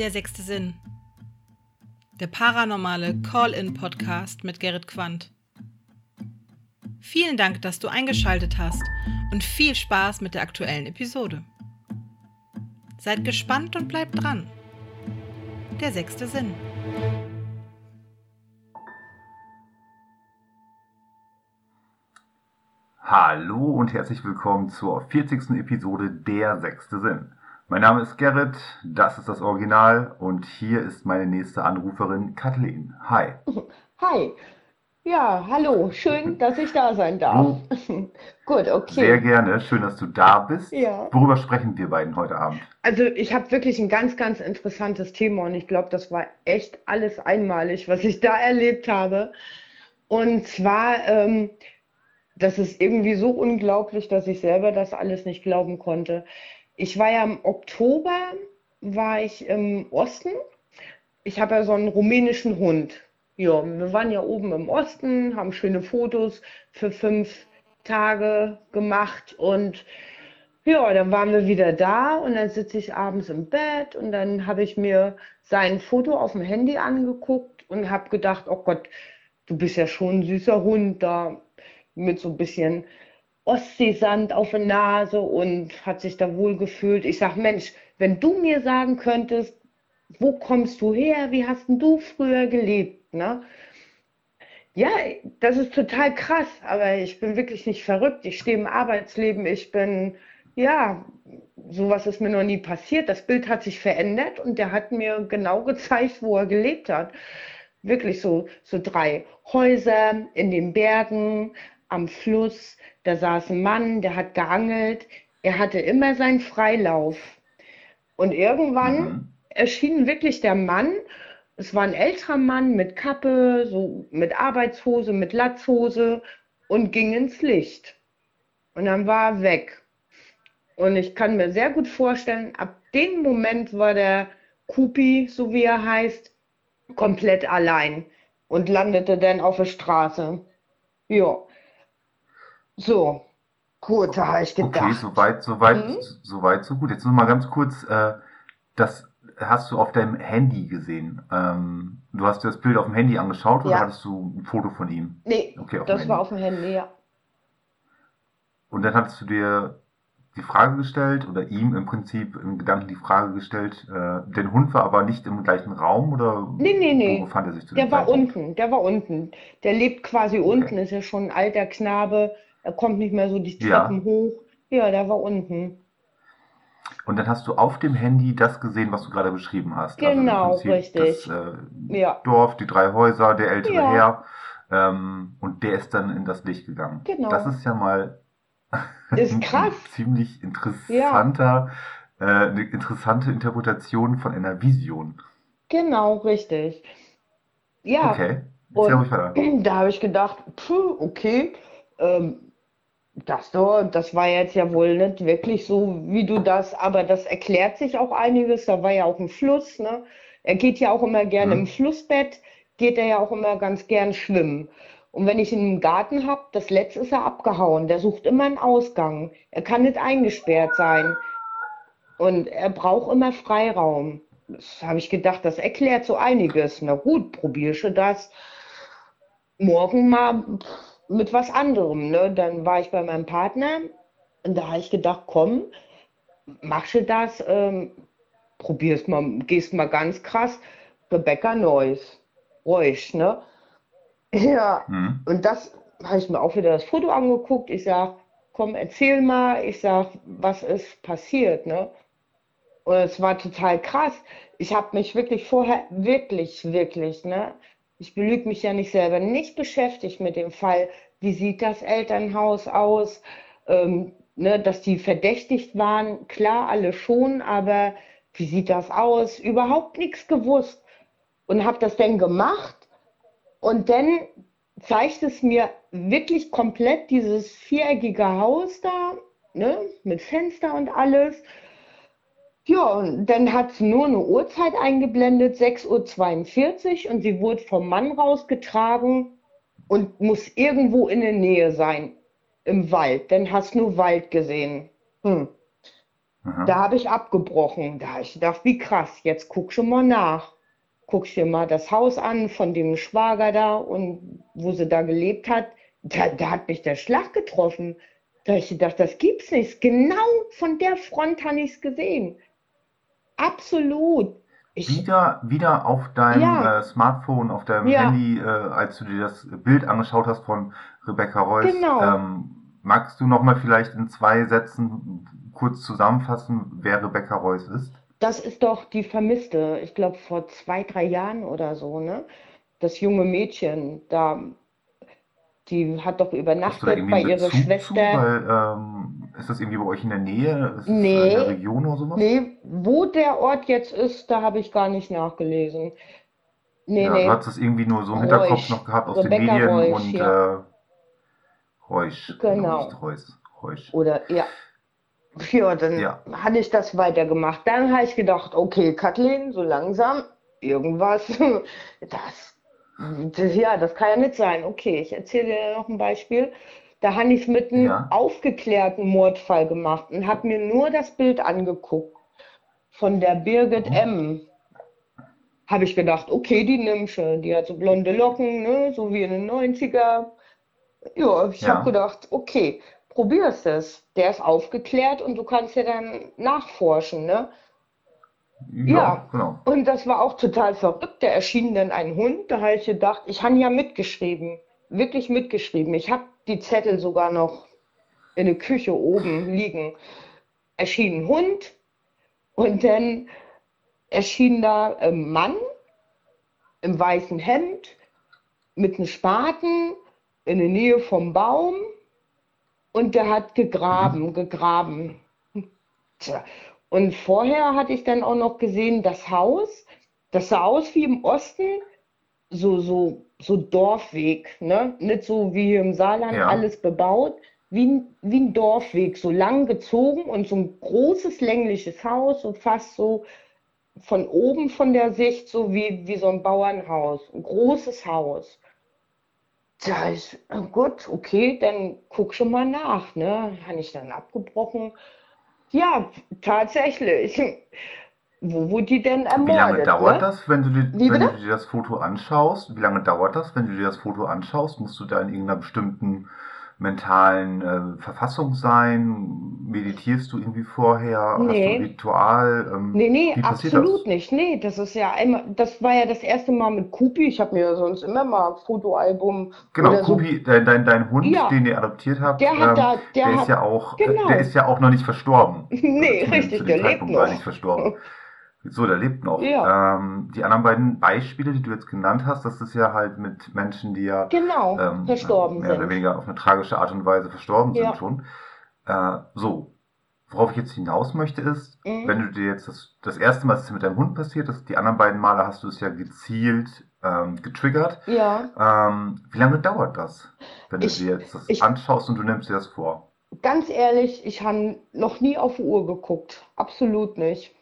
Der sechste Sinn. Der paranormale Call-in-Podcast mit Gerrit Quandt. Vielen Dank, dass du eingeschaltet hast und viel Spaß mit der aktuellen Episode. Seid gespannt und bleibt dran. Der sechste Sinn. Hallo und herzlich willkommen zur 40. Episode Der sechste Sinn. Mein Name ist Gerrit, das ist das Original und hier ist meine nächste Anruferin Kathleen. Hi. Hi. Ja, hallo. Schön, dass ich da sein darf. Gut, okay. Sehr gerne. Schön, dass du da bist. Ja. Worüber sprechen wir beiden heute Abend? Also ich habe wirklich ein ganz, ganz interessantes Thema und ich glaube, das war echt alles einmalig, was ich da erlebt habe. Und zwar, ähm, das ist irgendwie so unglaublich, dass ich selber das alles nicht glauben konnte. Ich war ja im Oktober, war ich im Osten. Ich habe ja so einen rumänischen Hund. Ja, wir waren ja oben im Osten, haben schöne Fotos für fünf Tage gemacht und ja, dann waren wir wieder da und dann sitze ich abends im Bett und dann habe ich mir sein Foto auf dem Handy angeguckt und habe gedacht, oh Gott, du bist ja schon ein süßer Hund da mit so ein bisschen Ostseesand auf der Nase und hat sich da wohl gefühlt. Ich sage, Mensch, wenn du mir sagen könntest, wo kommst du her, wie hast du früher gelebt? Ne? Ja, das ist total krass, aber ich bin wirklich nicht verrückt. Ich stehe im Arbeitsleben, ich bin, ja, sowas ist mir noch nie passiert. Das Bild hat sich verändert und der hat mir genau gezeigt, wo er gelebt hat. Wirklich so, so drei Häuser in den Bergen, am Fluss. Da saß ein Mann, der hat geangelt. Er hatte immer seinen Freilauf. Und irgendwann mhm. erschien wirklich der Mann es war ein älterer Mann mit Kappe, so mit Arbeitshose, mit Latzhose und ging ins Licht. Und dann war er weg. Und ich kann mir sehr gut vorstellen, ab dem Moment war der Kupi, so wie er heißt, komplett allein und landete dann auf der Straße. Ja. So, gut, da habe ich gedacht. Okay, soweit, soweit, mhm. soweit, so gut. Jetzt noch mal ganz kurz, äh, das hast du auf deinem Handy gesehen? Ähm, du hast dir das Bild auf dem Handy angeschaut oder Ja. hattest du ein Foto von ihm? Nee, Okay, das war auf dem Handy, ja. Und dann hattest du dir die Frage gestellt oder ihm im Prinzip im Gedanken die Frage gestellt, äh, der Hund war aber nicht im gleichen Raum oder Nee, nee, nee. wo befand er sich zu Der war Zeitpunkt? unten, der war unten. Der lebt quasi unten, ist ja schon ein alter Knabe. Er kommt nicht mehr so die Ja. Treppen hoch. Ja, der war unten. Und dann hast du auf dem Handy das gesehen, was du gerade beschrieben hast. Genau, also im Prinzip richtig. Das äh, Ja, Dorf, die drei Häuser, der ältere Ja. Herr. Ähm, und der ist dann in das Licht gegangen. Genau. Das ist ja mal ist krass. ein ziemlich interessanter, äh, eine interessante Interpretation von einer Vision. Genau, richtig. Ja, Okay, und da habe ich gedacht, puh, okay, ähm, das, doch, das war jetzt ja wohl nicht wirklich so, wie du das, aber das erklärt sich auch einiges. Da war ja auch ein Fluss, ne? Er geht ja auch immer gerne Mhm. im Flussbett, geht er ja auch immer ganz gern schwimmen. Und wenn ich ihn im Garten habe, das letzte ist er abgehauen. Der sucht immer einen Ausgang. Er kann nicht eingesperrt sein. Und er braucht immer Freiraum. Das habe ich gedacht, das erklärt so einiges. Na gut, probierst du das morgen mal mit was anderem. Ne? Dann war ich bei meinem Partner und da habe ich gedacht, komm, machst du das, ähm, probier's mal, gehst mal ganz krass. Rebecca Neuss, ruhig, ne? Ja, Mhm. und das habe ich mir auch wieder das Foto angeguckt. Ich sag, komm, erzähl mal. Ich sag, was ist passiert, ne? Und es war total krass. Ich habe mich wirklich vorher, wirklich, wirklich, ne? Ich belüge mich ja nicht selber, nicht beschäftigt mit dem Fall. Wie sieht das Elternhaus aus? Ähm, ne, dass die verdächtigt waren, klar, alle schon, aber wie sieht das aus? Überhaupt nichts gewusst. Und habe das dann gemacht und dann zeigt es mir wirklich komplett dieses viereckige Haus da, ne, mit Fenster und alles. Ja, und dann hat sie nur eine Uhrzeit eingeblendet, 6.42 Uhr, und sie wurde vom Mann rausgetragen und muss irgendwo in der Nähe sein, im Wald. Dann hast du nur Wald gesehen. Hm. Da habe ich abgebrochen. Da habe ich gedacht, wie krass, jetzt guck schon mal nach. Guckst dir mal das Haus an von dem Schwager da und wo sie da gelebt hat. Da, da hat mich der Schlag getroffen. Da habe ich gedacht, das gibt's nicht. Genau von der Front habe ich es gesehen. Absolut. Ich, Wieder, wieder auf deinem ja, äh, Smartphone, auf deinem ja, Handy, äh, als du dir das Bild angeschaut hast von Rebecca Royce, genau. ähm, magst du nochmal vielleicht in zwei Sätzen kurz zusammenfassen, wer Rebecca Royce ist? Das ist doch die Vermisste. Ich glaube, vor zwei, drei Jahren oder so, ne? Das junge Mädchen, da, die hat doch übernachtet bei ihrer Bezug zu? Schwester. Weil, ähm, ist das irgendwie bei euch in der Nähe? Ist es äh, in der Nee, Region oder sowas? nee, wo der Ort jetzt ist, da habe ich gar nicht nachgelesen. Nee, Ja, du nee, hast es irgendwie nur so im Hinterkopf noch Reusch, gehabt aus den Rebecca Medien Reusch, und ja, äh, Reusch, genau, nicht Reus, Reusch. Oder, ja, ja, dann Ja, hatte ich das weitergemacht. Dann habe ich gedacht, okay, Kathleen, so langsam, irgendwas, das, das, ja, das kann ja nicht sein. Okay, ich erzähle dir noch ein Beispiel. Da habe ich mit einem ja. aufgeklärten Mordfall gemacht und habe mir nur das Bild angeguckt von der Birgit Mhm. M. Habe ich gedacht, okay, die nimmst du. Die hat so blonde Locken, ne, so wie in den 90er. Ja, ich habe Ja, gedacht, okay, probierst es. Der ist aufgeklärt und du kannst ja dann nachforschen, ne? ja, Ja, genau. und das war auch total verrückt. Da erschien dann ein Hund. Da habe ich gedacht, ich habe ja mitgeschrieben, wirklich mitgeschrieben. Ich habe die Zettel sogar noch in der Küche oben liegen. Erschien ein Hund und dann erschien da ein Mann im weißen Hemd mit einem Spaten in der Nähe vom Baum und der hat Mhm. gegraben, gegraben. Tja. Und vorher hatte ich dann auch noch gesehen, das Haus, das sah aus wie im Osten, so, so, so Dorfweg, ne? Nicht so wie hier im Saarland Ja, alles bebaut, wie ein, wie ein Dorfweg, so lang gezogen und so ein großes längliches Haus, so fast so von oben von der Sicht, so wie, wie so ein Bauernhaus, ein großes Haus. Da ist, äh, gut, okay, dann guck schon mal nach, ne? Habe ich dann abgebrochen. Ja, tatsächlich. Wo wurde die denn Wie lange ermordet, dauert ne? das, wenn du dir, Wie wenn du dir das Foto anschaust? Wie lange dauert das, wenn du dir das Foto anschaust? Musst du da in irgendeiner bestimmten mentalen äh, Verfassung sein? Meditierst du irgendwie vorher? Hast du ein Nee. Ritual? Ähm, Nee, nee, passiert das? absolut nicht. Nee, das ist ja einmal, das war ja das erste Mal mit Kupi. Ich habe mir sonst immer mal Fotoalbum Genau, oder so. Dein, dein, dein Hund, Ja, den ihr adoptiert habt, der hat ähm, da, der der ist hat, ja auch, äh, der genau. ist ja auch noch nicht verstorben. Also Nee, zumindest richtig, der lebt Zeitpunkt war nicht noch. verstorben. So, der lebt noch. Ja, Ähm, die anderen beiden Beispiele, die du jetzt genannt hast, das ist ja halt mit Menschen, die ja genau, ähm, verstorben mehr oder sind. weniger auf eine tragische Art und Weise verstorben sind Ja. schon. Äh, so, worauf ich jetzt hinaus möchte, ist, wenn Mhm. du dir jetzt das, das erste Mal, es mit deinem Hund passiert ist, die anderen beiden Male hast du es ja gezielt ähm, getriggert. Ja, Ähm, wie lange dauert das, wenn du ich, dir jetzt das ich, anschaust und du nimmst dir das vor? ganz ehrlich, ich habe noch nie auf die Uhr geguckt. Absolut nicht.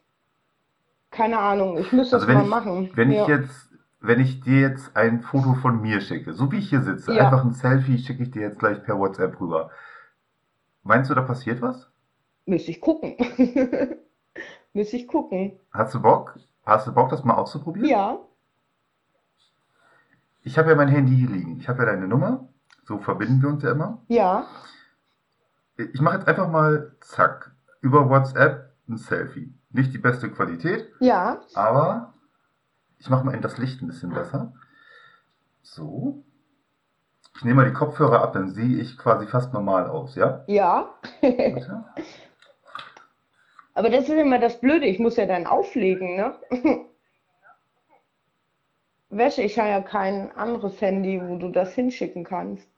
Keine Ahnung, ich müsste Also das mal ich, machen. wenn ich Ja, jetzt, wenn ich dir jetzt ein Foto von mir schicke, so wie ich hier sitze, ja, einfach ein Selfie schicke ich dir jetzt gleich per WhatsApp rüber. Meinst du, da passiert was? müsste ich gucken. Müsste ich gucken. Hast du Bock? Hast du Bock, das mal auszuprobieren? Ja, Ich habe ja mein Handy hier liegen. Ich habe ja deine Nummer. So verbinden wir uns ja immer. ja, Ich mache jetzt einfach mal, zack, über WhatsApp ein Selfie. Nicht die beste Qualität, ja. aber ich mache mal in das Licht ein bisschen besser. So. Ich nehme mal die Kopfhörer ab, dann sehe ich quasi fast normal aus, ja? Ja. Aber das ist immer das Blöde, ich muss ja dann auflegen, ne? Wäsche, ich habe ja kein anderes Handy, wo du das hinschicken kannst.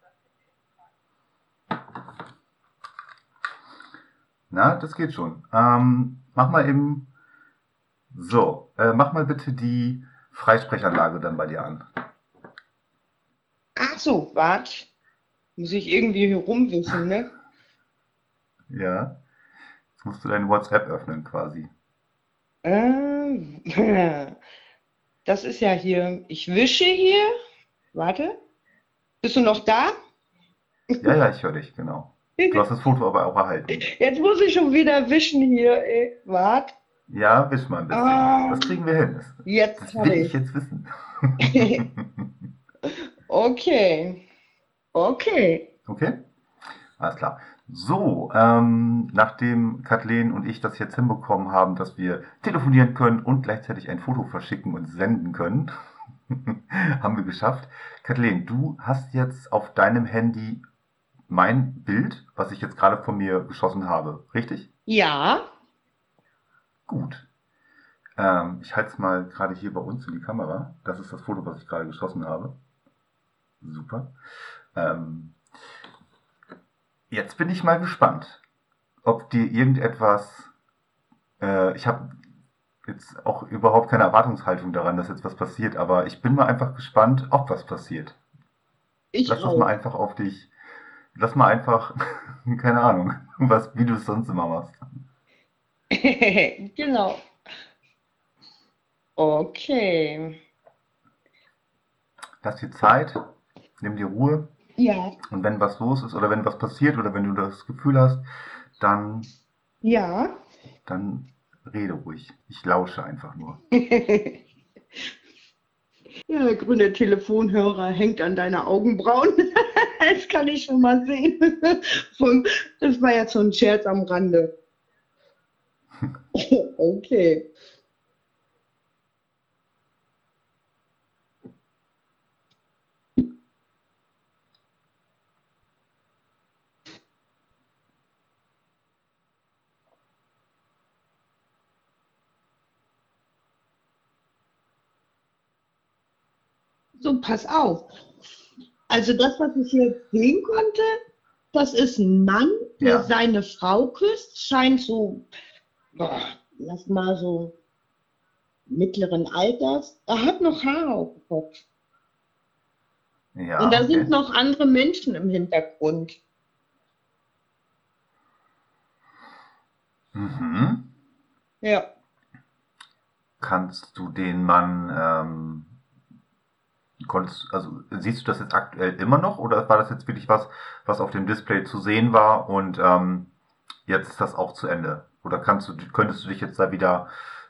Na, das geht schon. Ähm, mach mal eben. So, äh, mach mal bitte die Freisprechanlage dann bei dir an. Ach so, warte. Muss ich irgendwie hier rumwischen, ne? Ja. Jetzt musst du dein WhatsApp öffnen quasi. Ähm, das ist ja hier. Ich wische hier. Warte. Bist du noch da? Ja, ja, ich höre dich, genau. Du hast das Foto aber auch erhalten. Jetzt muss ich schon wieder wischen hier. Ey. Wart. Ja, wisch mal ein bisschen. Ah. Das kriegen wir hin. Das, Jetzt das will ich ich. jetzt wissen. Okay. Okay. Okay? Alles klar. So, ähm, nachdem Kathleen und ich das jetzt hinbekommen haben, dass wir telefonieren können und gleichzeitig ein Foto verschicken und senden können, haben wir geschafft. Kathleen, du hast jetzt auf deinem Handy mein Bild, was ich jetzt gerade von mir geschossen habe, richtig? Ja. Gut. Ähm, ich halte es mal gerade hier bei uns in die Kamera. Das ist das Foto, was ich gerade geschossen habe. Super. Ähm, jetzt bin ich mal gespannt, ob dir irgendetwas. Äh, ich habe jetzt auch überhaupt keine Erwartungshaltung daran, dass jetzt was passiert, aber ich bin mal einfach gespannt, ob was passiert. Ich Lass das auch. mal einfach auf dich. Lass mal einfach, keine Ahnung, was, wie du es sonst immer machst. Genau. Okay. Lass dir Zeit, nimm dir Ruhe. Ja. Und wenn was los ist oder wenn was passiert oder wenn du das Gefühl hast, dann, Ja. dann rede ruhig. Ich lausche einfach nur. Ja, der grüne Telefonhörer hängt an deiner Augenbrauen. Das kann ich schon mal sehen. Das war jetzt so ein Scherz am Rande. Okay. So, pass auf. Also das, was ich jetzt sehen konnte, das ist ein Mann, der Ja. seine Frau küsst, scheint so, boah, lass mal so mittleren Alters. Er hat noch Haare auf dem Kopf. Ja, Und da okay. sind noch andere Menschen im Hintergrund. Mhm. Ja. Kannst du den Mann, ähm, konntest, also siehst du das jetzt aktuell immer noch oder war das jetzt wirklich was, was auf dem Display zu sehen war und ähm, jetzt ist das auch zu Ende? Oder kannst du, könntest du dich jetzt da wieder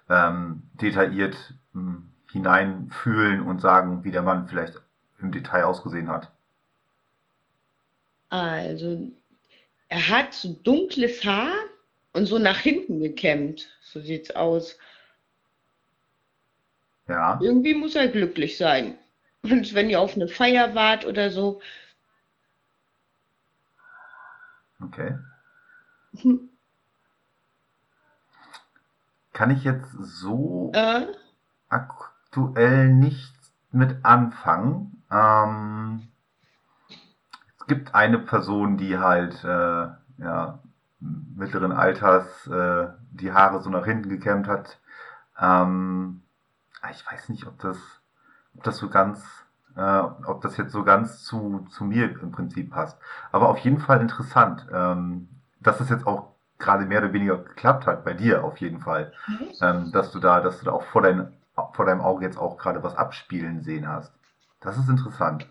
ähm, detailliert mh, hineinfühlen und sagen, wie der Mann vielleicht im Detail ausgesehen hat? Also, er hat so dunkles Haar und so nach hinten gekämmt. So sieht's aus. Ja, Irgendwie muss er glücklich sein. Und wenn ihr auf eine Feier wart oder so. okay. Kann ich jetzt so Äh, aktuell nichts mit anfangen. Ähm, es gibt eine Person, die halt äh, ja, mittleren Alters äh, die Haare so nach hinten gekämmt hat. Ähm, ich weiß nicht, ob das, ob das so ganz, äh, ob das jetzt so ganz zu, zu mir im Prinzip passt. Aber auf jeden Fall interessant, ähm, dass es jetzt auch gerade mehr oder weniger geklappt hat, bei dir auf jeden Fall ähm, dass du da, dass du da auch vor, dein, vor deinem Auge jetzt auch gerade was abspielen sehen hast. Das ist interessant.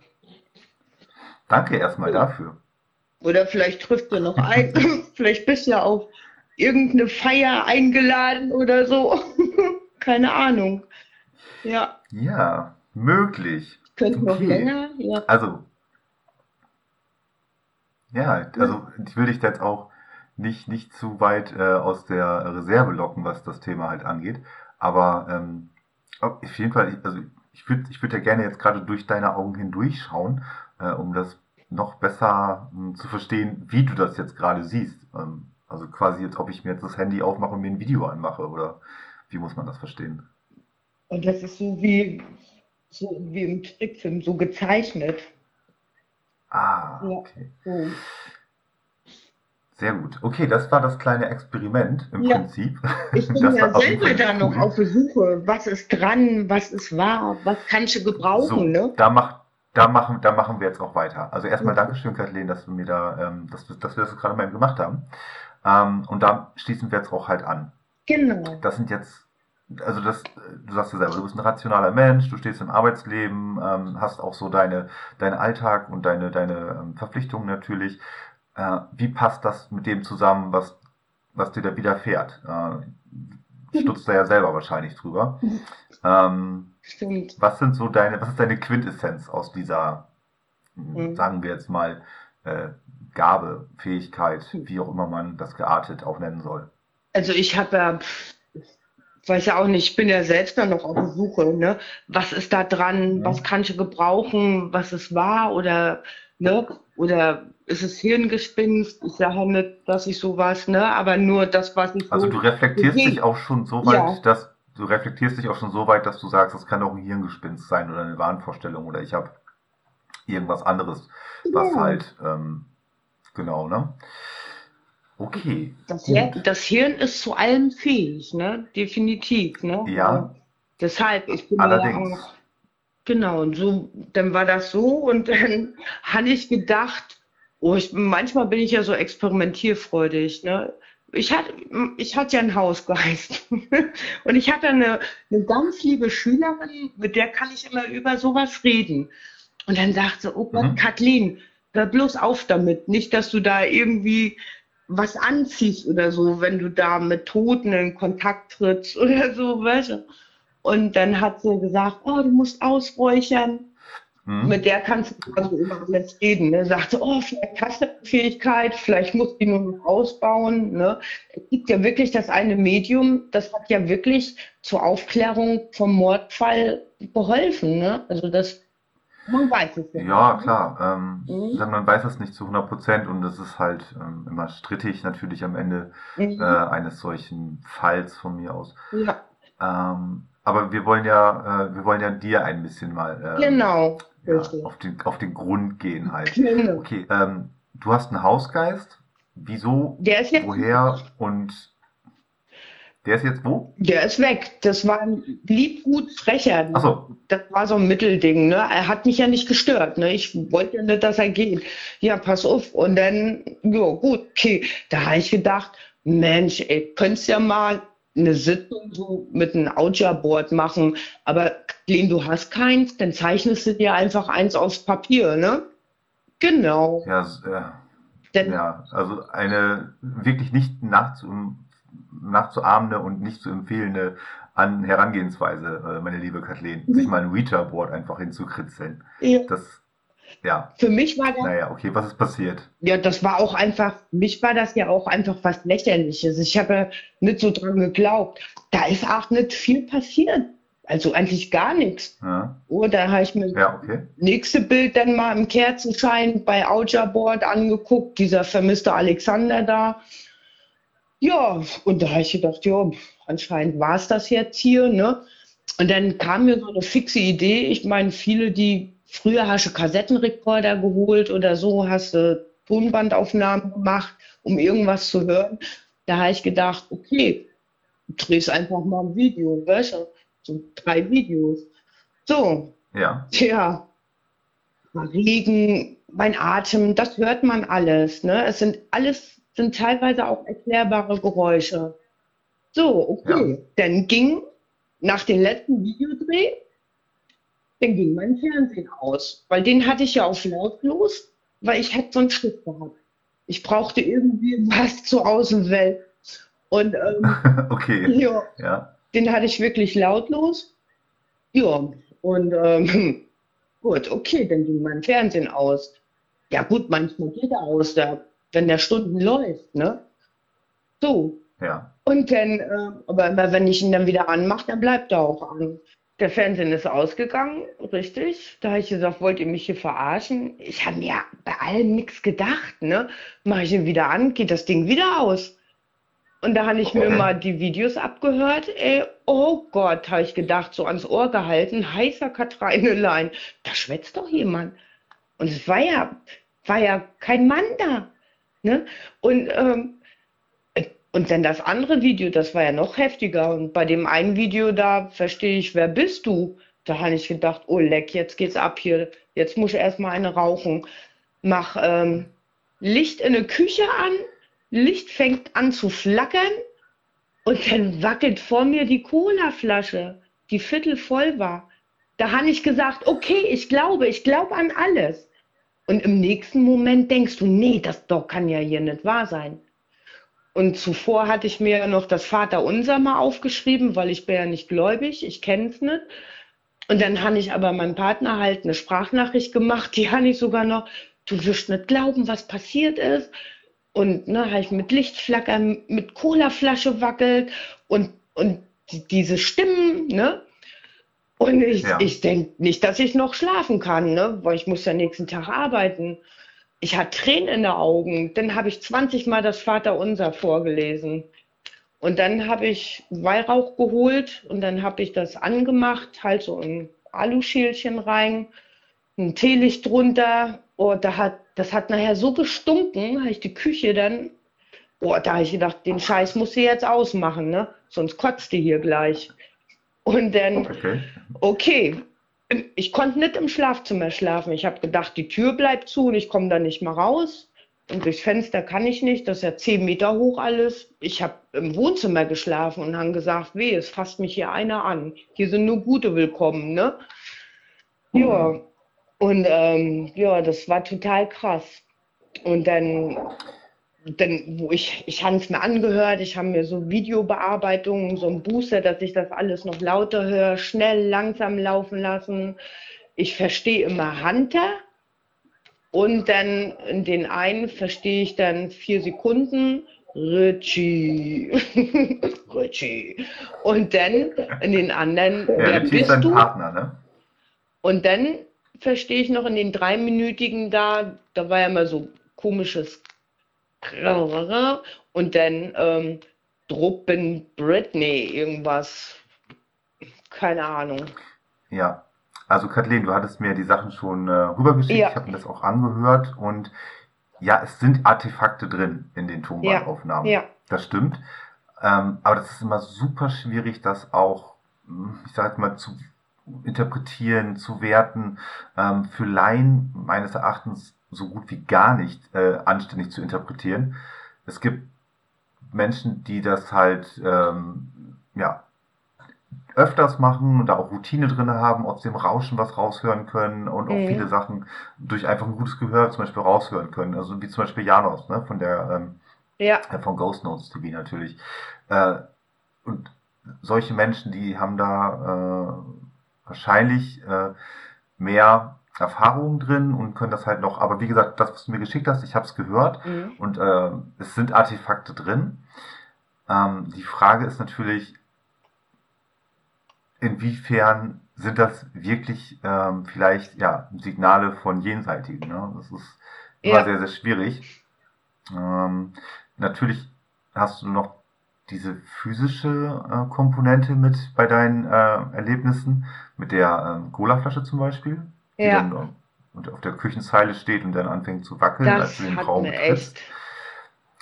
Danke erstmal Ja. dafür. oder vielleicht trifft er noch ein. Vielleicht bist du ja auf irgendeine Feier eingeladen oder so. Keine Ahnung. Ja, Ja, möglich. könnte noch Okay. länger. Ja. Also, ja, also ich will dich da jetzt auch nicht, nicht zu weit äh, aus der Reserve locken, was das Thema halt angeht. Aber ähm, auf jeden Fall, ich- also ich würde ich würd ja gerne jetzt gerade durch deine Augen hindurchschauen, äh, um das noch besser mh, zu verstehen, wie du das jetzt gerade siehst. Ähm, also quasi jetzt, ob ich mir jetzt das Handy aufmache und mir ein Video anmache oder wie muss man das verstehen? Und das ist so wie, so wie im Trickfilm, so gezeichnet. Ah, Ja. okay. So. Sehr gut. Okay, das war das kleine Experiment im Ja. Prinzip. Ich bin Das ja selber da noch auf der Suche. Was ist dran? Was ist wahr? Was kannst du gebrauchen, So, ne? da, mach, da, machen, da machen wir jetzt auch weiter. Also erstmal Okay. Dankeschön, Kathleen, dass du mir da, ähm, dass, wir- dass wir das gerade mal gemacht haben. Ähm, und da schließen wir jetzt auch halt an. Genau. Das sind jetzt, also das, du sagst ja selber, du bist ein rationaler Mensch, du stehst im Arbeitsleben, ähm, hast auch so deine, deinen Alltag und deine, deine ähm, Verpflichtungen natürlich. äh, wie passt das mit dem zusammen, was, was dir da widerfährt? Äh, stutzt da ja selber wahrscheinlich drüber. Ähm, Stimmt. was sind so deine, was ist deine Quintessenz aus dieser, Mhm. sagen wir jetzt mal, äh, Gabe, Fähigkeit, wie auch immer man das geartet auch nennen soll? Also ich habe ja, pff, weiß ja auch nicht, ich bin ja selbst dann noch auf der Suche, ne? Was ist da dran? Ja. Was kann ich gebrauchen? Was es war? Oder, ne? Oder ist es Hirngespinst? Ich sage nicht, dass ich sowas, ne? Aber nur das, was ich Also so du reflektierst gesehen- dich auch schon so weit, Ja. dass du reflektierst dich auch schon so weit, dass du sagst, das kann auch ein Hirngespinst sein oder eine Wahnvorstellung oder ich habe irgendwas anderes, was Ja. halt ähm, genau, ne? Okay, Das. Her das Hirn ist zu allem fähig, ne? Definitiv, ne? Ja. Deshalb, ich bin Allerdings. auch, genau, und so, dann war das so und dann hatte ich gedacht, oh, ich, manchmal bin ich ja so experimentierfreudig, ne? Ich hatte, ich hatte ja einen Hausgeist und ich hatte eine, eine ganz liebe Schülerin, mit der kann ich immer über sowas reden. Und dann sagte sie, oh Gott, Mhm. Kathleen, hör bloß auf damit. Nicht, dass du da irgendwie was anziehst oder so, wenn du da mit Toten in Kontakt trittst oder so, weißt du. Und dann hat sie gesagt, oh, du musst ausräuchern. Hm? Mit der kannst du also über alles reden. Ne? Sagte, oh, vielleicht hast du eine Fähigkeit, vielleicht musst du die nur noch ausbauen. Ne? Es gibt ja wirklich das eine Medium, das hat ja wirklich zur Aufklärung vom Mordfall geholfen. Ne? Also das, man weiß es ja. Ja, klar. Ähm, Mhm. dann Man weiß es nicht zu 100 Prozent und es ist halt ähm, immer strittig natürlich am Ende Mhm. äh, eines solchen Falls von mir aus. ja, Ähm, aber wir wollen ja, äh, wir wollen ja dir ein bisschen mal ähm, genau. ja, auf, den, auf den Grund gehen halt. Genau. Okay, ähm, du hast einen Hausgeist. Wieso, Der ist jetzt woher und der ist jetzt wo? Der ist weg. Das war ein liebgut frecher. Achso, Das war so ein Mittelding, ne? Er hat mich ja nicht gestört, ne? Ich wollte ja nicht, dass er geht. Ja, pass auf. Und dann, ja, gut, okay. Da habe ich gedacht, Mensch, ey, könntest ja mal eine Sitzung so mit einem Ouija-Board machen. Aber, Glenn, du hast keins, dann zeichnest du dir einfach eins aufs Papier, ne? Genau. ja, äh, Dann, ja, also eine wirklich nicht nachzu, nachzuahmende und nicht zu empfehlende an Herangehensweise, äh, meine liebe Kathleen, sich mal ein Ouija-Board einfach hinzukritzeln. ja, Das, ja, für mich war das naja, okay, was ist passiert? Ja, das war auch einfach, mich war das ja auch einfach was Lächerliches. Ich habe ja nicht so dran geglaubt. Da ist auch nicht viel passiert. Also eigentlich gar nichts. Ja, Oh, da habe ich mir ja okay. nächste Bild dann mal im Kerzenschein bei Ouija Board angeguckt, dieser vermisste Alexander da. Ja, und da habe ich gedacht, ja, anscheinend war es das jetzt hier, ne? Und dann kam mir so eine fixe Idee. Ich meine, viele, die früher hast du Kassettenrekorder geholt oder so, hast du Tonbandaufnahmen gemacht, um irgendwas zu hören. Da habe ich gedacht, okay, du drehst einfach mal ein Video, weißt du? So drei Videos. So, Ja, Tja, Regen, mein Atem, das hört man alles. Ne? Es sind alles, sind teilweise auch erklärbare Geräusche. So, okay. Dann ging nach dem letzten Videodreh, dann ging mein Fernsehen aus, weil den hatte ich ja auf lautlos, weil ich hätte sonst Schiff gehabt. Ich brauchte irgendwie was zur Außenwelt. Und ähm, okay, ja, ja, den hatte ich wirklich lautlos. Ja, und ähm, gut, okay, dann ging mein Fernsehen aus. Ja gut, manchmal geht er aus, da, wenn der Stunden läuft, ne? So. ja, Und dann, äh, aber immer wenn ich ihn dann wieder anmache, dann bleibt er auch an. Der Fernsehen ist ausgegangen, richtig. Da habe ich gesagt, wollt ihr mich hier verarschen? Ich habe mir bei allem nichts gedacht, ne? Mache ich ihn wieder an, geht das Ding wieder aus. Und da habe ich mir mal die Videos abgehört. Ey, oh Gott, habe ich gedacht, so ans Ohr gehalten, heißer Katreinelein. Da schwätzt doch jemand. Und es war ja, war ja kein Mann da. Ne? Und, ähm, und dann das andere Video, das war ja noch heftiger. Und bei dem einen Video, da verstehe ich, wer bist du? Da habe ich gedacht, oh leck, jetzt geht's ab hier. Jetzt muss ich erstmal eine rauchen. Mach ähm, Licht in der Küche an, Licht fängt an zu flackern und dann wackelt vor mir die Colaflasche, die viertel voll war. Da habe ich gesagt, okay, ich glaube, ich glaube an alles. Und im nächsten Moment denkst du, nee, das doch kann ja hier nicht wahr sein. Und zuvor hatte ich mir noch das Vaterunser mal aufgeschrieben, weil ich bin ja nicht gläubig, ich kenne es nicht. Und dann habe ich aber meinem Partner halt eine Sprachnachricht gemacht, die habe ich sogar noch, du wirst nicht glauben, was passiert ist. Und ne, habe ich mit Lichtflackern, mit Colaflasche wackelt und, und diese Stimmen, ne? Und ich, ja. ich denke nicht, dass ich noch schlafen kann, ne? weil ich muss ja nächsten Tag arbeiten. Ich hatte Tränen in den Augen. Dann habe ich 20 Mal das Vaterunser vorgelesen. Und dann habe ich Weihrauch geholt und dann habe ich das angemacht, halt so ein Aluschälchen rein, ein Teelicht drunter. Oh, da hat, das hat nachher so gestunken, habe ich die Küche dann, oh, da habe ich gedacht, den Scheiß muss sie jetzt ausmachen, ne? Sonst kotzt die hier gleich. Und dann, okay, okay. ich konnte nicht im Schlafzimmer schlafen. Ich habe gedacht, die Tür bleibt zu und ich komme da nicht mehr raus. Und durchs Fenster kann ich nicht, das ist ja zehn Meter hoch alles. Ich habe im Wohnzimmer geschlafen und haben gesagt, weh, es fasst mich hier einer an. Hier sind nur Gute willkommen, ne? Ja. Und ähm, ja, das war total krass. Und dann dann, wo ich, ich habe es mir angehört, ich habe mir so Videobearbeitungen, so ein Booster, dass ich das alles noch lauter höre, schnell, langsam laufen lassen. Ich verstehe immer Hunter und dann in den einen verstehe ich dann vier Sekunden Richie, Richie. Und dann in den anderen, ja, wer bist du? Partner, ne? Und dann verstehe ich noch in den dreiminütigen da, da war ja immer so komisches und dann ähm, Druppen Britney irgendwas. Keine Ahnung. Ja, also Kathleen, du hattest mir die Sachen schon äh, rübergeschickt. Ja. Ich habe mir das auch angehört und ja, es sind Artefakte drin in den Tonbandaufnahmen. Ja. ja. Das stimmt. Ähm, aber das ist immer super schwierig, das auch, hm, ich sage jetzt mal, zu interpretieren, zu werten. Ähm, für Laien meines Erachtens so gut wie gar nicht äh, anständig zu interpretieren. Es gibt Menschen, die das halt ähm, ja öfters machen und da auch Routine drin haben, aus dem Rauschen was raushören können und auch mhm. viele Sachen durch einfach ein gutes Gehör zum Beispiel raushören können. Also wie zum Beispiel Janos, ne, von der ähm, ja. Äh, von Ghost Notes TV natürlich. Äh, und solche Menschen, die haben da äh, wahrscheinlich äh, mehr Erfahrungen drin und können das halt noch, aber wie gesagt, das, was du mir geschickt hast, ich habe es gehört mhm. und äh, es sind Artefakte drin. Ähm, die Frage ist natürlich, inwiefern sind das wirklich ähm, vielleicht ja, Signale von Jenseitigen. Ne? Das ist immer ja. sehr, sehr schwierig. Ähm, natürlich hast du noch diese physische äh, Komponente mit bei deinen äh, Erlebnissen, mit der äh, Cola-Flasche zum Beispiel die ja. dann und auf der Küchenzeile steht und dann anfängt zu wackeln, das als du den Raum betrittst.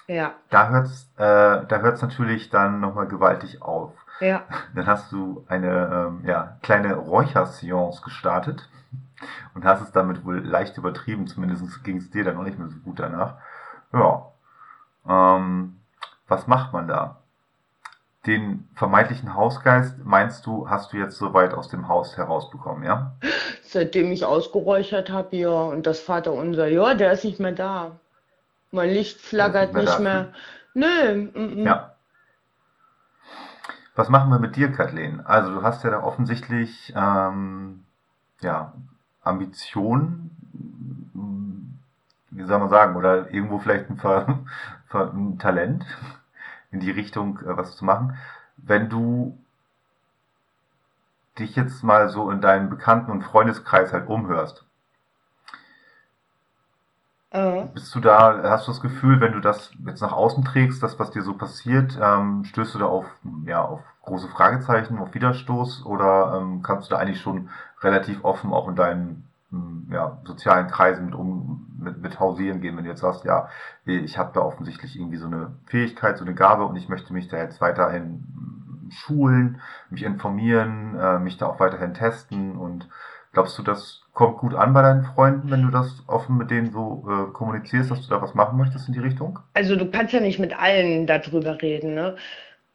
Ja. Da hört es äh, da hört's natürlich dann nochmal gewaltig auf. Ja. Dann hast du eine ähm, ja, kleine Räucherseance gestartet und hast es damit wohl leicht übertrieben, zumindest ging es dir dann noch nicht mehr so gut danach. Ja. Ähm, was macht man da? Den vermeintlichen Hausgeist, meinst du, hast du jetzt soweit aus dem Haus herausbekommen, ja? Seitdem ich ausgeräuchert habe, ja. Und das Vater unser, ja, der ist nicht mehr da. Mein Licht flackert nicht mehr. Nicht mehr. Nö. Mm -mm. Ja. Was machen wir mit dir, Kathleen? Also du hast ja da offensichtlich ähm, ja, Ambitionen, wie soll man sagen, oder irgendwo vielleicht ein, Ver, ein Talent in die Richtung äh, was zu machen. Wenn du dich jetzt mal so in deinem Bekannten- und Freundeskreis halt umhörst, äh. bist du da, hast du das Gefühl, wenn du das jetzt nach außen trägst, das, was dir so passiert, ähm, stößt du da auf, ja, auf große Fragezeichen, auf Widerstoß oder ähm, kannst du da eigentlich schon relativ offen auch in deinen ja, sozialen Kreisen mit, um, mit, mit hausieren gehen, wenn du jetzt sagst, ja, ich habe da offensichtlich irgendwie so eine Fähigkeit, so eine Gabe und ich möchte mich da jetzt weiterhin schulen, mich informieren, äh, mich da auch weiterhin testen und glaubst du, das kommt gut an bei deinen Freunden, wenn du das offen mit denen so äh, kommunizierst, dass du da was machen möchtest in die Richtung? Also du kannst ja nicht mit allen darüber reden, ne?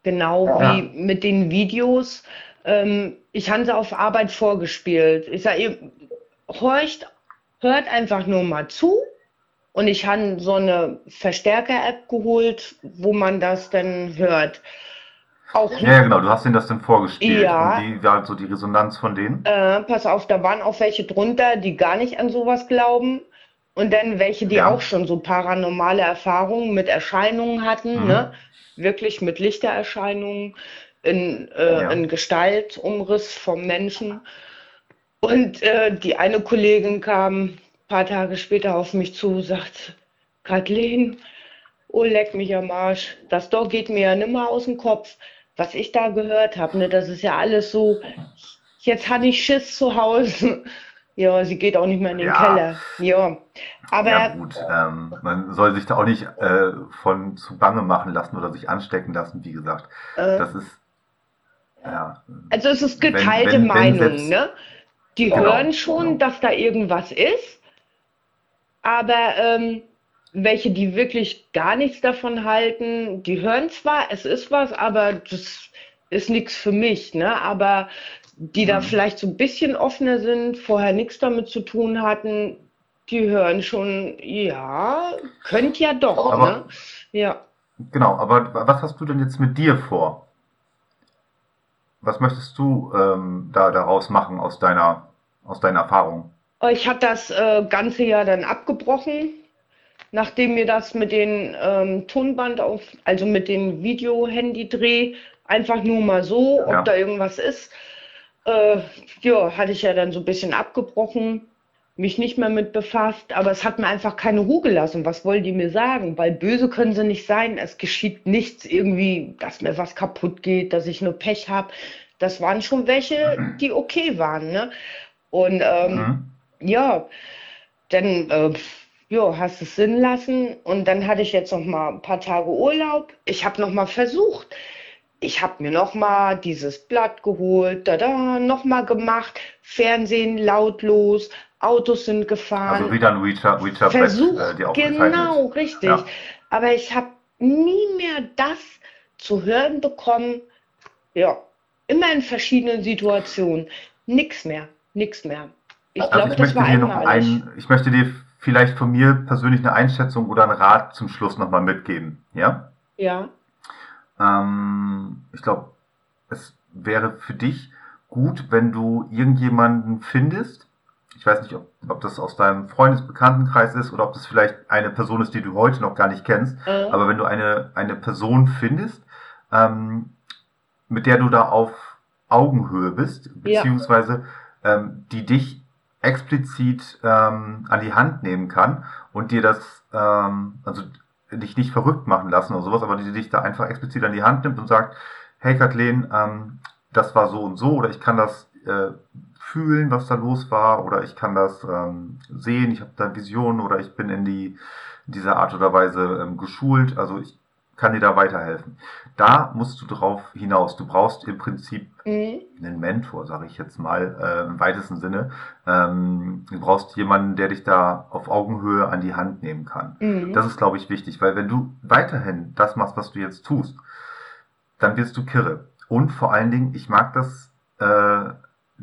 Genau ja. wie mit den Videos. Ähm, ich habe sie auf Arbeit vorgespielt. Ich sage, horcht, hört einfach nur mal zu. Und ich habe so eine Verstärker-App geholt, wo man das dann hört. Auch ja, genau, du hast denen das dann vorgespielt. Ja. Und wie war halt so die Resonanz von denen? Äh, pass auf, da waren auch welche drunter, die gar nicht an sowas glauben. Und dann welche, die Ja. auch schon so paranormale Erfahrungen mit Erscheinungen hatten, Mhm. ne? Wirklich mit Lichtererscheinungen in, äh, Ja. in Gestaltumriss vom Menschen. Und äh, die eine Kollegin kam ein paar Tage später auf mich zu, sagt, Kathleen, oh leck mich am Arsch, das doch geht mir ja nimmer aus dem Kopf, was ich da gehört habe, ne? Das ist ja alles so, jetzt hatte ich Schiss zu Hause. Ja, sie geht auch nicht mehr in den Ja. Keller. Ja, aber ja, gut. Ähm, man soll sich da auch nicht äh, von zu bange machen lassen oder sich anstecken lassen, wie gesagt. äh, Das ist, ja, Also es ist Wenn- geteilte wenn- wenn Meinung, selbst- ne? Die Genau, hören schon, genau. dass da irgendwas ist, aber ähm, welche, die wirklich gar nichts davon halten, die hören zwar, es ist was, aber das ist nichts für mich, ne? Aber die da Mhm. vielleicht so ein bisschen offener sind, vorher nichts damit zu tun hatten, die hören schon, ja, könnt ja doch, Aber- ne? Ja. genau. Aber was hast du denn jetzt mit dir vor? Was möchtest du ähm, da daraus machen aus deiner, aus deinen Erfahrungen? Ich habe das äh, ganze Jahr dann abgebrochen, nachdem mir das mit den ähm, Tonband auf, also mit dem Video-Handy-Dreh, einfach nur mal so, ob Ja. da irgendwas ist. Äh, ja, hatte ich ja dann so ein bisschen abgebrochen, mich nicht mehr mit befasst, aber es hat mir einfach keine Ruhe gelassen. Was wollen die mir sagen? Weil böse können sie nicht sein. Es geschieht nichts irgendwie, dass mir was kaputt geht, dass ich nur Pech habe. Das waren schon welche, die okay waren, ne? Und ähm, Mhm. ja, dann äh, ja, hast es Sinn lassen und dann hatte ich jetzt noch mal ein paar Tage Urlaub. Ich habe noch mal versucht. Ich habe mir noch mal dieses Blatt geholt, da da noch mal gemacht. Fernsehen lautlos, Autos sind gefahren. Also wieder ein Ouija, Ouija-Brett Versuch, äh, dir aufgezeichnet. genau, richtig. Ja. Aber ich habe nie mehr das zu hören bekommen. Ja, immer in verschiedenen Situationen. Nix mehr, nix mehr. Ich Also glaube, ich das möchte war einmalig. ein, ich möchte dir vielleicht von mir persönlich eine Einschätzung oder einen Rat zum Schluss nochmal mitgeben. Ja? Ja, Ähm, ich glaube, es wäre für dich gut, wenn du irgendjemanden findest. Ich weiß nicht, ob, ob das aus deinem Freundesbekanntenkreis ist oder ob das vielleicht eine Person ist, die du heute noch gar nicht kennst. äh, Aber wenn du eine, eine Person findest, ähm, mit der du da auf Augenhöhe bist, Ja. beziehungsweise ähm, die dich explizit ähm, an die Hand nehmen kann und dir das, ähm, also dich nicht verrückt machen lassen oder sowas, aber die dich da einfach explizit an die Hand nimmt und sagt, hey Kathleen, ähm, das war so und so oder ich kann das äh, fühlen, was da los war oder ich kann das ähm, sehen, ich habe da Visionen oder ich bin in die in dieser Art oder Weise ähm, geschult, also ich kann dir da weiterhelfen. Da musst du drauf hinaus. Du brauchst im Prinzip mhm, einen Mentor, sage ich jetzt mal, äh, im weitesten Sinne. Ähm, du brauchst jemanden, der dich da auf Augenhöhe an die Hand nehmen kann. mhm, Das ist, glaube ich, wichtig, weil wenn du weiterhin das machst, was du jetzt tust, dann wirst du kirre. Und vor allen Dingen, ich mag das äh,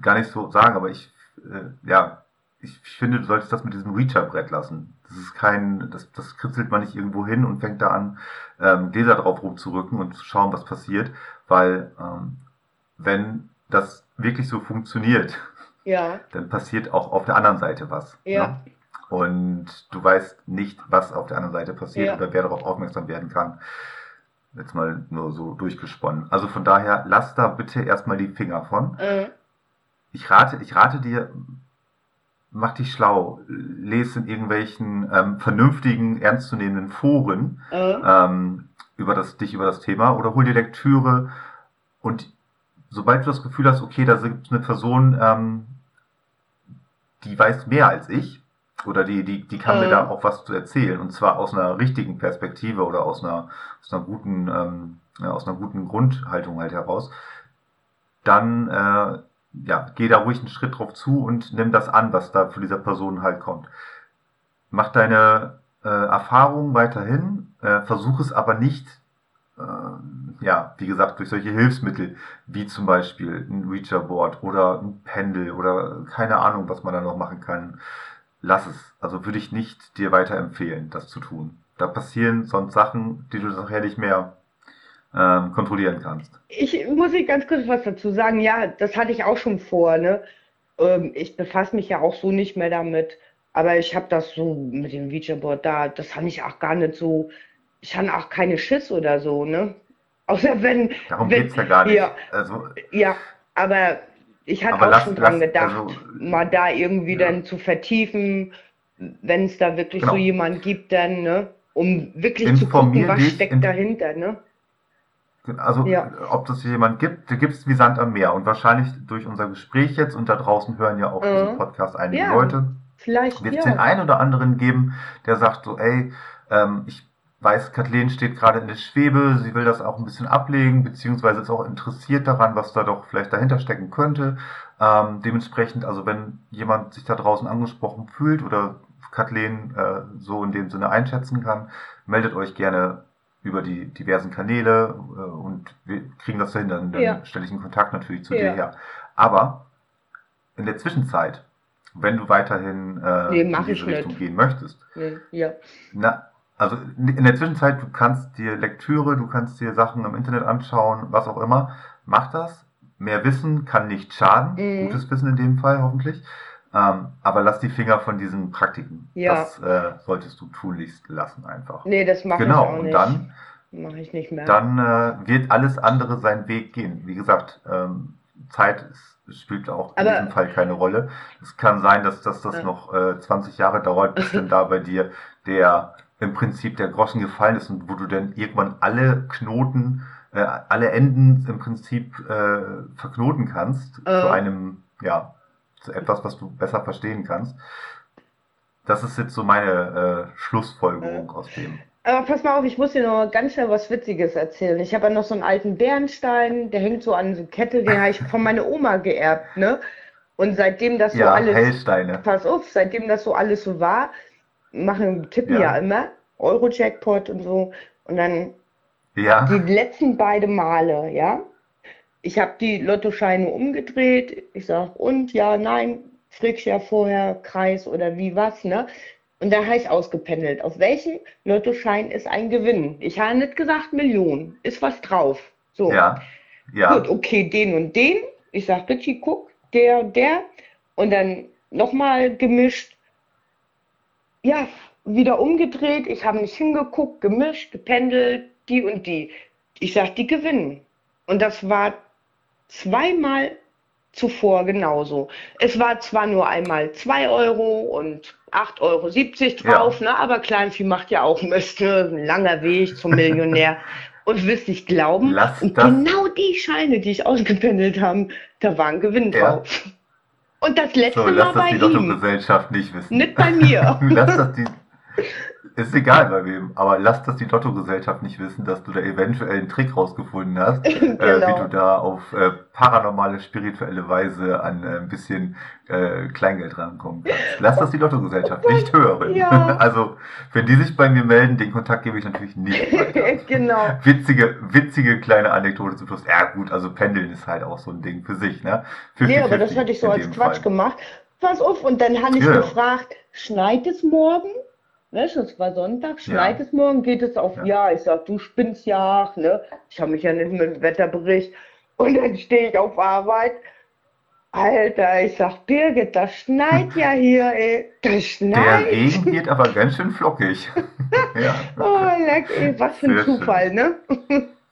gar nicht so sagen, aber ich, äh, ja, ich finde, du solltest das mit diesem Reacher-Brett lassen. Das ist kein, das, das kritzelt man nicht irgendwo hin und fängt da an, ähm, Gläser drauf rumzurücken und zu schauen, was passiert, weil ähm, wenn das wirklich so funktioniert, ja, dann passiert auch auf der anderen Seite was. Ja. Ne? Und du weißt nicht, was auf der anderen Seite passiert Ja. oder wer darauf aufmerksam werden kann. Jetzt mal nur so durchgesponnen. Also von daher, lass da bitte erstmal die Finger von. äh, Ich rate, ich rate dir, mach dich schlau, lese in irgendwelchen ähm, vernünftigen, ernstzunehmenden Foren äh, ähm, über das, dich über das Thema oder hol dir Lektüre und sobald du das Gefühl hast, okay, da gibt eine Person, ähm, die weiß mehr als ich oder die, die, die kann mir Mhm. da auch was zu erzählen und zwar aus einer richtigen Perspektive oder aus einer, aus einer guten, ähm, ja, aus einer guten Grundhaltung halt heraus, dann äh, ja, geh da ruhig einen Schritt drauf zu und nimm das an, was da für dieser Person halt kommt. Mach deine äh, Erfahrungen weiterhin, äh, versuch es aber nicht, äh, ja, wie gesagt, durch solche Hilfsmittel, wie zum Beispiel ein Reacher-Board oder ein Pendel oder keine Ahnung, was man da noch machen kann. lass es. Also würde ich nicht dir weiterempfehlen, das zu tun. Da passieren sonst Sachen, die du nachher nicht mehr ähm, kontrollieren kannst. Ich muss ich ganz kurz was dazu sagen. Ja, das hatte ich auch schon vor. Ne? Ähm, ich befasse mich ja auch so nicht mehr damit. Aber ich habe das so mit dem Ouija-Board da, das habe ich auch gar nicht so. Ich habe auch keine Schiss oder so, ne? Außer wenn. Darum wenn, geht's ja gar nicht. Ja, Also, ja, aber ich hatte auch lass, schon dran lass, gedacht, also, mal da irgendwie ja, dann zu vertiefen, wenn es da wirklich so genau. jemand gibt, dann, ne? Um wirklich zu gucken, Informier was dich, steckt in, dahinter, ne? Also, Ja, ob das jemand gibt, du gibst wie Sand am Meer. Und wahrscheinlich durch unser Gespräch jetzt und da draußen hören ja auch diesen äh, Podcast einige ja, Leute, vielleicht, wird es den ja. einen oder anderen geben, der sagt so, ey, ähm, ich weiß, Kathleen steht gerade in der Schwebe, sie will das auch ein bisschen ablegen, beziehungsweise ist auch interessiert daran, was da doch vielleicht dahinter stecken könnte. Ähm, dementsprechend, also wenn jemand sich da draußen angesprochen fühlt oder Kathleen äh, so in dem Sinne einschätzen kann, meldet euch gerne über die diversen Kanäle äh, und wir kriegen das hin, dann, Ja, dann stelle ich einen Kontakt natürlich zu dir ja. her. Aber in der Zwischenzeit, wenn du weiterhin äh, Nee, in diese Richtung nicht. gehen möchtest, Nee, ja. na, also in der Zwischenzeit, du kannst dir Lektüre, du kannst dir Sachen im Internet anschauen, was auch immer. Mach das. Mehr Wissen kann nicht schaden. Mhm. Gutes Wissen in dem Fall, hoffentlich. Ähm, aber lass die Finger von diesen Praktiken. Ja. Das äh, solltest du tunlichst lassen einfach. Nee, das mache ich Genau, auch und nicht. dann, Mache ich nicht mehr. dann äh, wird alles andere seinen Weg gehen. Wie gesagt, ähm, Zeit ist, spielt auch in diesem Aber, Fall keine Rolle. Es kann sein, dass, dass das äh, noch äh, 20 Jahre dauert, bis dann da bei dir der im Prinzip der Groschen gefallen ist und wo du dann irgendwann alle Knoten, äh, alle Enden im Prinzip äh, verknoten kannst zu äh, einem, ja, zu etwas, was du besser verstehen kannst. Das ist jetzt so meine äh, äh. Schlussfolgerung aus dem. Aber pass mal auf, ich muss dir noch ganz schnell was Witziges erzählen. Ich habe ja noch so einen alten Bernstein, der hängt so an so Kette, den habe ich von meiner Oma geerbt, ne? Und seitdem das so Ja, alles, Hellsteine. pass auf, seitdem das so alles so war, machen, tippen ja Ja, immer Euro-Jackpot und so. Und dann die ja, letzten beiden Male, ja, ich habe die Lottoscheine umgedreht. Ich sage, und ja, nein, frickst ja vorher Kreis oder wie was, ne? Und da habe ich ausgependelt. Auf welchen Lottoschein ist ein Gewinn? Ich habe nicht gesagt Millionen, ist was drauf. So, ja, gut, ja, okay, den und den. Ich sage, Richie, guck, der und der. Und dann nochmal gemischt. Ja, wieder umgedreht. Ich habe nicht hingeguckt, gemischt, gependelt, die und die. Ich sage, die gewinnen. Und das war zweimal zuvor genauso. Es war zwar nur einmal 2 Euro und 8,70 Euro ja. drauf, ne? aber Kleinvieh macht ja auch Mist, ne? Ein langer Weg zum Millionär. Und wirst nicht glauben, genau die Scheine, die ich ausgependelt habe, da war ein Gewinn ja. drauf. Und das So, letzte lass Mal das bei die ihm, nicht wissen. nicht bei mir. Lass das die, ist egal bei wem, aber lass das die Lottogesellschaft nicht wissen, dass du da eventuell einen Trick rausgefunden hast, äh, wie du Genau. da auf äh, paranormale, spirituelle Weise an äh, ein bisschen äh, Kleingeld rankommen kannst. Lass das die Lottogesellschaft nicht hören. Ja, Also, wenn die sich bei mir melden, den Kontakt gebe ich natürlich nicht genau. Witzige, witzige kleine Anekdote zum Schluss. Ja gut, also Pendeln ist halt auch so ein Ding für sich, ne? Nee, aber das 50-50 hatte ich so als Quatsch Fall. gemacht. Pass auf, und dann habe ich Ja, ja, gefragt, schneit es morgen? Weißt du, es war Sonntag, schneit ja, es morgen? Geht es auf ja. Ja? Ich sag, du spinnst ja, ne? Ich habe mich ja nicht mit dem Wetterbericht. Und dann stehe ich auf Arbeit. Alter, ich sag, Birgit, das schneit ja hier, ey. Das Der schneit. Regen wird aber ganz schön flockig. Ja, Oh, leck, ey, was für ein sehr schön. Zufall, ne?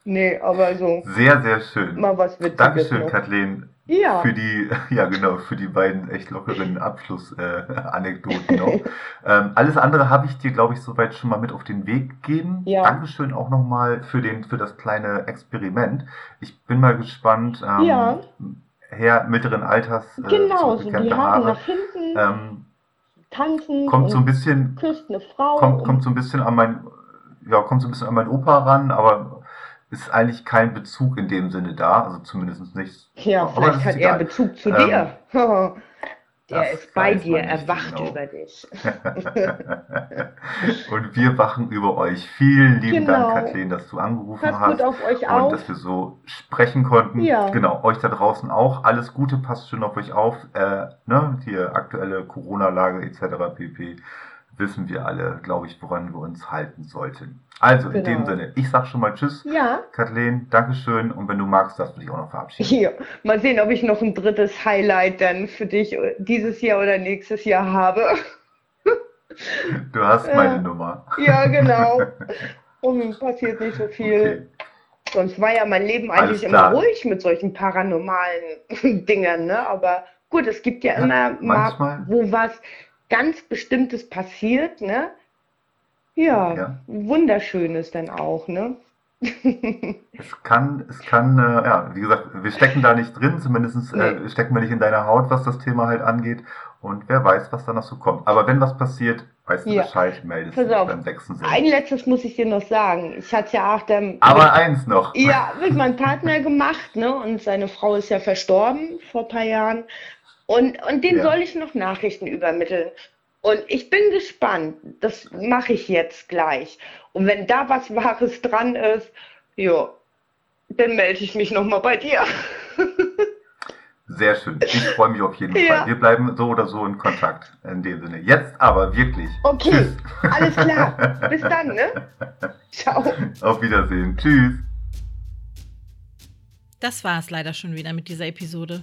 Nee, aber so, Sehr, sehr schön. mal was Witziges Dankeschön, noch. Kathleen, Ja, für die, ja genau, für die beiden echt lockeren Abschlussanekdoten äh, noch. Ähm, alles andere habe ich dir, glaube ich, soweit schon mal mit auf den Weg gegeben. ja, Dankeschön auch nochmal für den, für das kleine Experiment. Ich bin mal gespannt, ja, ähm, Herr mittleren Alters, äh, genau, so die Haare nach hinten, ähm, tanzend kommt so ein bisschen, küsst eine Frau kommt, kommt so ein bisschen an mein, ja, kommt so ein bisschen an mein Opa ran, aber ist eigentlich kein Bezug in dem Sinne da, also zumindest nicht. ja, vielleicht hat er egal. Bezug zu Ähm, dir. Der ist bei dir, er wacht genau. über dich. Und wir wachen über euch. Vielen lieben Genau. Dank, Kathleen, dass du angerufen Passt hast. gut auf euch und auf. dass wir so sprechen konnten. Ja. Genau, euch da draußen auch. Alles Gute, passt schön auf euch auf. Äh, ne, die aktuelle Corona-Lage etc. pp. Wissen wir alle, glaube ich, woran wir uns halten sollten. Also, in Genau. dem Sinne, ich sag schon mal Tschüss. Ja, Kathleen, Dankeschön. Und wenn du magst, darfst du dich auch noch verabschieden. hier. Mal sehen, ob ich noch ein drittes Highlight dann für dich dieses Jahr oder nächstes Jahr habe. Du hast meine Nummer. Ja, genau. Und passiert nicht so viel. Okay. Sonst war ja mein Leben eigentlich immer ruhig mit solchen paranormalen Dingern, ne? Aber gut, es gibt ja immer mal, manchmal. wo was ganz Bestimmtes passiert, ne? Ja, Ja. wunderschönes dann auch, ne? Es kann, es kann, äh, ja, wie gesagt, wir stecken da nicht drin, zumindest äh, Nee. stecken wir nicht in deiner Haut, was das Thema halt angeht. Und wer weiß, was da noch so kommt. Aber wenn was passiert, weißt du Ja. Bescheid, meldest Pass dich auf. beim sechsten Sinn. Ein letztes muss ich dir noch sagen. Ich hatte ja auch dann Aber eins noch. Ja, mit meinem Partner gemacht, ne? Und seine Frau ist ja verstorben vor ein paar Jahren. Und, und den Ja. soll ich noch Nachrichten übermitteln. Und ich bin gespannt. Das mache ich jetzt gleich. Und wenn da was Wahres dran ist, ja, dann melde ich mich nochmal bei dir. Sehr schön. Ich freue mich auf jeden Ja. Fall. Wir bleiben so oder so in Kontakt. In dem Sinne. Jetzt aber wirklich. Okay, Tschüss. alles klar. Bis dann, ne? Ciao. Auf Wiedersehen. Tschüss. Das war es leider schon wieder mit dieser Episode.